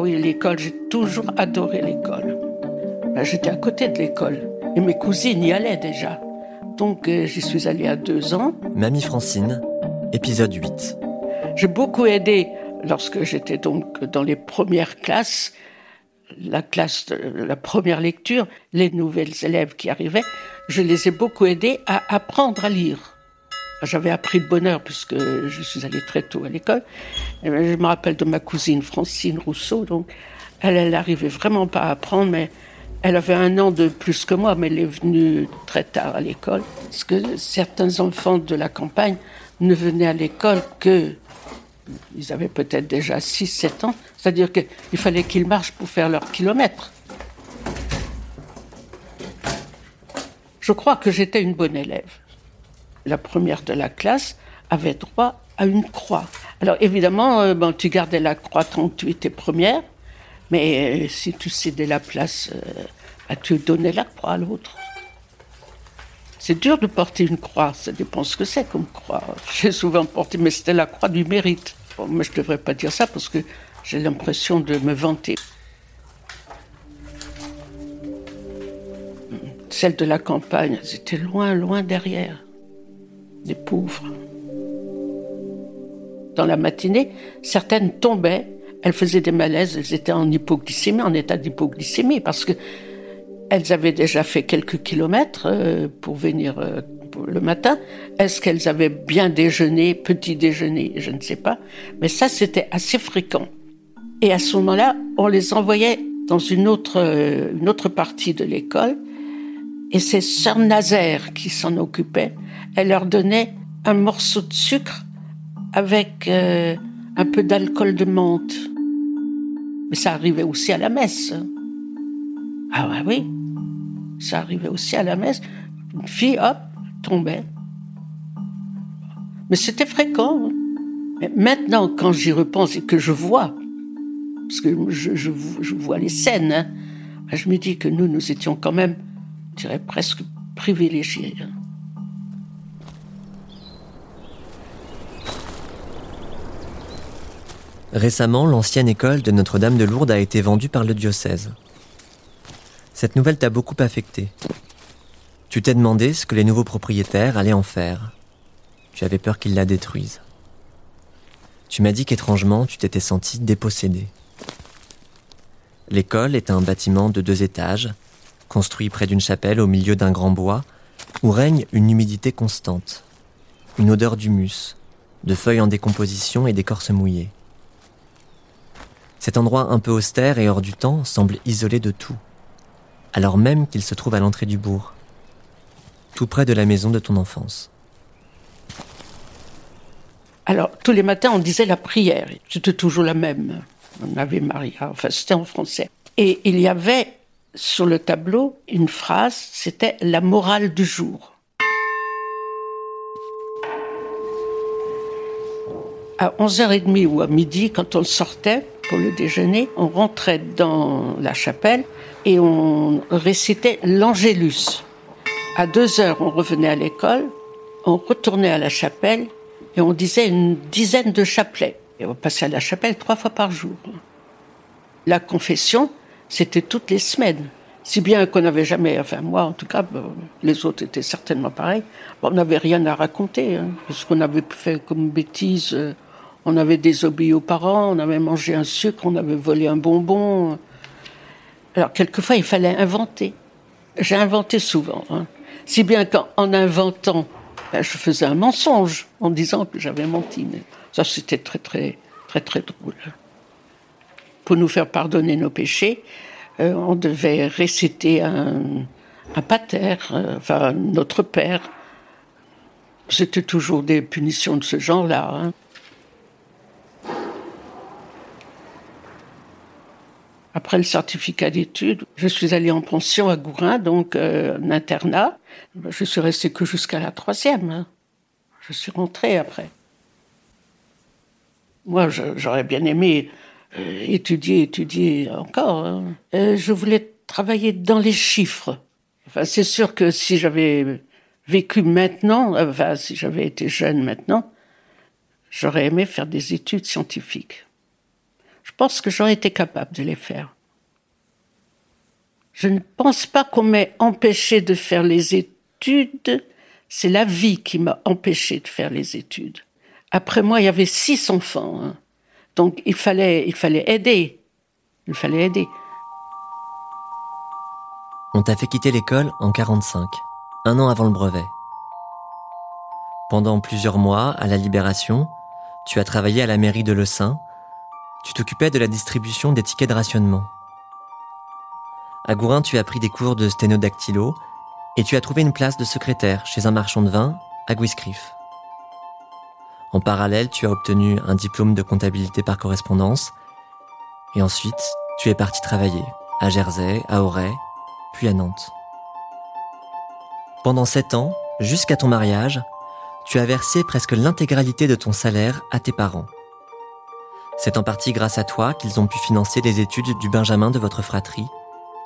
Ah oui, l'école, j'ai toujours adoré l'école. J'étais à côté de l'école et mes cousines y allaient déjà. Donc euh, j'y suis allée à deux ans. Mamie Francine, épisode 8. J'ai beaucoup aidé lorsque j'étais donc dans les premières classes, la classe de la première lecture, les nouvelles élèves qui arrivaient, je les ai beaucoup aidés à apprendre à lire. J'avais appris de bonheur puisque je suis allée très tôt à l'école. Je me rappelle de ma cousine Francine Rousseau, donc elle, elle arrivait vraiment pas à apprendre, mais elle avait un an de plus que moi, mais elle est venue très tard à l'école. Parce que certains enfants de la campagne ne venaient à l'école que ils avaient peut-être déjà 6-7 ans, c'est-à-dire qu'il fallait qu'ils marchent pour faire leurs kilomètres. Je crois que j'étais une bonne élève. La première de la classe avait droit à une croix. Alors évidemment, euh, bon, tu gardais la croix tant tu étais première, mais euh, si tu cédais la place, euh, bah, tu donnais la croix à l'autre. C'est dur de porter une croix, ça dépend ce que c'est comme croix. J'ai souvent porté, mais c'était la croix du mérite. mais je ne devrais pas dire ça parce que j'ai l'impression de me vanter. Celles de la campagne, étaient loin, loin derrière. Des pauvres. Dans la matinée, certaines tombaient, elles faisaient des malaises, elles étaient en hypoglycémie, en état d'hypoglycémie, parce que elles avaient déjà fait quelques kilomètres euh, pour venir euh, le matin. Est-ce qu'elles avaient bien déjeuné, petit déjeuner, je ne sais pas. Mais ça, c'était assez fréquent. Et à ce moment-là, on les envoyait dans une autre, euh, une autre partie de l'école. Et c'est Sœur Nazaire qui s'en occupait. Elle leur donnait un morceau de sucre avec un peu d'alcool de menthe. Mais ça arrivait aussi à la messe. Ah oui, ça arrivait aussi à la messe. Une fille, hop, tombait. Mais c'était fréquent. Hein. Maintenant, quand j'y repense et que je vois, parce que je, vois les scènes, hein, je me dis que nous, nous étions quand même, je dirais, presque privilégiés. Hein. Récemment, l'ancienne école de Notre-Dame de Lourdes a été vendue par le diocèse. Cette nouvelle t'a beaucoup affecté. Tu t'es demandé ce que les nouveaux propriétaires allaient en faire. Tu avais peur qu'ils la détruisent. Tu m'as dit qu'étrangement, tu t'étais senti dépossédé. L'école est un bâtiment de deux étages, construit près d'une chapelle au milieu d'un grand bois, où règne une humidité constante, une odeur d'humus, de feuilles en décomposition et d'écorce mouillée. Cet endroit un peu austère et hors du temps semble isolé de tout alors même qu'il se trouve à l'entrée du bourg, tout près de la maison de ton enfance. Alors, tous les matins, on disait la prière. C'était toujours la même. On avait Maria, enfin, c'était en français. Et il y avait sur le tableau une phrase, c'était la morale du jour. À 11h30 ou à midi, quand on sortait pour le déjeuner, on rentrait dans la chapelle et on récitait l'Angélus. À deux heures, on revenait à l'école, on retournait à la chapelle et on disait une dizaine de chapelets. Et on passait à la chapelle trois fois par jour. La confession, c'était toutes les semaines. Si bien qu'on n'avait jamais, enfin moi en tout cas, les autres étaient certainement pareils, on n'avait rien à raconter. Hein, parce qu'on avait fait comme bêtise, euh, on avait désobéi aux parents, on avait mangé un sucre, on avait volé un bonbon. Alors, quelquefois, il fallait inventer. J'ai inventé souvent. Hein. Si bien qu'en inventant, ben, je faisais un mensonge en disant que j'avais menti. Mais ça, c'était très, très, très, très drôle. Pour nous faire pardonner nos péchés, euh, on devait réciter un, pater, euh, enfin, notre Père. C'était toujours des punitions de ce genre-là. Hein. Après le certificat d'études, je suis allée en pension à Gourin, donc euh, un internat. Je suis restée que jusqu'à la troisième. Hein. Je suis rentrée après. Moi, j'aurais bien aimé euh, étudier, étudier encore. Hein. Euh, je voulais travailler dans les chiffres. Enfin, c'est sûr que si j'avais vécu maintenant, enfin, si j'avais été jeune maintenant, j'aurais aimé faire des études scientifiques. Je pense que j'aurais été capable de les faire. Je ne pense pas qu'on m'ait empêché de faire les études. C'est la vie qui m'a empêché de faire les études. Après moi, il y avait six enfants. Hein. Donc il fallait, il fallait aider. Il fallait aider. On t'a fait quitter l'école en 45, un an avant le brevet. Pendant plusieurs mois, à la Libération, tu as travaillé à la mairie de Le Saint. Tu t'occupais de la distribution des tickets de rationnement. À Gourin, tu as pris des cours de sténodactylo et tu as trouvé une place de secrétaire chez un marchand de vin à Guiscriff. En parallèle, tu as obtenu un diplôme de comptabilité par correspondance et ensuite, tu es parti travailler à Jersey, à Auray, puis à Nantes. Pendant sept ans, jusqu'à ton mariage, tu as versé presque l'intégralité de ton salaire à tes parents. C'est en partie grâce à toi qu'ils ont pu financer les études du Benjamin de votre fratrie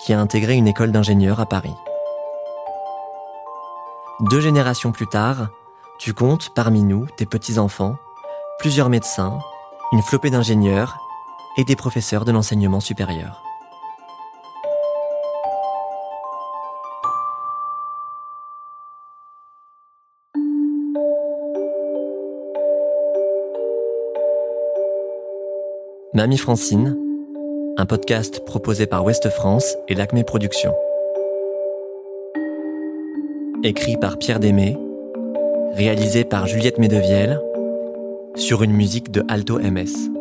qui a intégré une école d'ingénieurs à Paris. Deux générations plus tard, tu comptes parmi nous, tes petits-enfants, plusieurs médecins, une flopée d'ingénieurs et des professeurs de l'enseignement supérieur. Mamie Francine, un podcast proposé par Ouest France et l'Acme Productions. Écrit par Pierre Démé, réalisé par Juliette Medevielle, sur une musique de Alto MS.